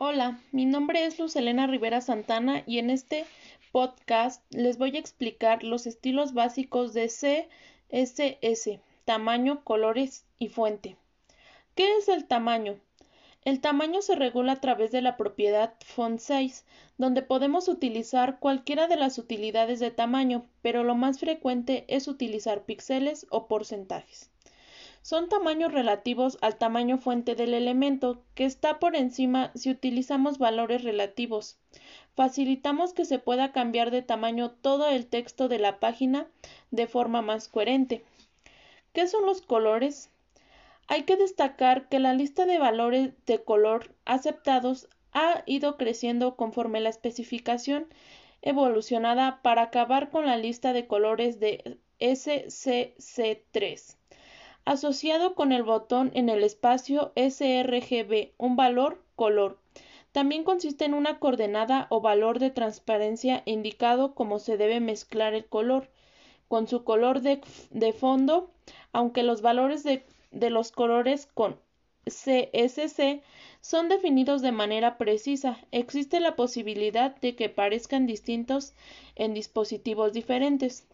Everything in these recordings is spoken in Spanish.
Hola, mi nombre es Luz Elena Rivera Santana y en este podcast les voy a explicar los estilos básicos de CSS, tamaño, colores y fuente. ¿Qué es el tamaño? El tamaño se regula a través de la propiedad font size, donde podemos utilizar cualquiera de las utilidades de tamaño, pero lo más frecuente es utilizar píxeles o porcentajes. Son tamaños relativos al tamaño fuente del elemento, que está por encima si utilizamos valores relativos. Facilitamos que se pueda cambiar de tamaño todo el texto de la página de forma más coherente. ¿Qué son los colores? Hay que destacar que la lista de valores de color aceptados ha ido creciendo conforme la especificación evolucionada para acabar con la lista de colores de SCC3, asociado con el botón en el espacio sRGB, un valor color. También consiste en una coordenada o valor de transparencia indicado cómo se debe mezclar el color con su color de, de fondo, aunque los valores de de los colores con CSC son definidos de manera precisa. Existe la posibilidad de que parezcan distintos en dispositivos diferentes.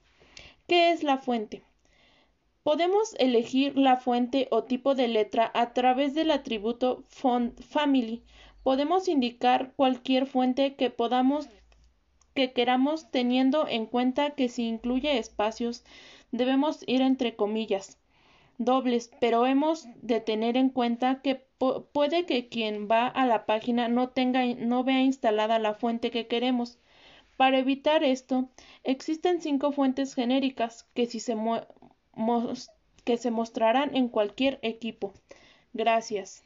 ¿Qué es la fuente? Podemos elegir la fuente o tipo de letra a través del atributo font family. Podemos indicar cualquier fuente que podamos que queramos teniendo en cuenta que si incluye espacios debemos ir entre comillas dobles, pero hemos de tener en cuenta que puede que quien va a la página no tenga no vea instalada la fuente que queremos. Para evitar esto, existen cinco fuentes genéricas que, si se que se mostrarán en cualquier equipo. Gracias.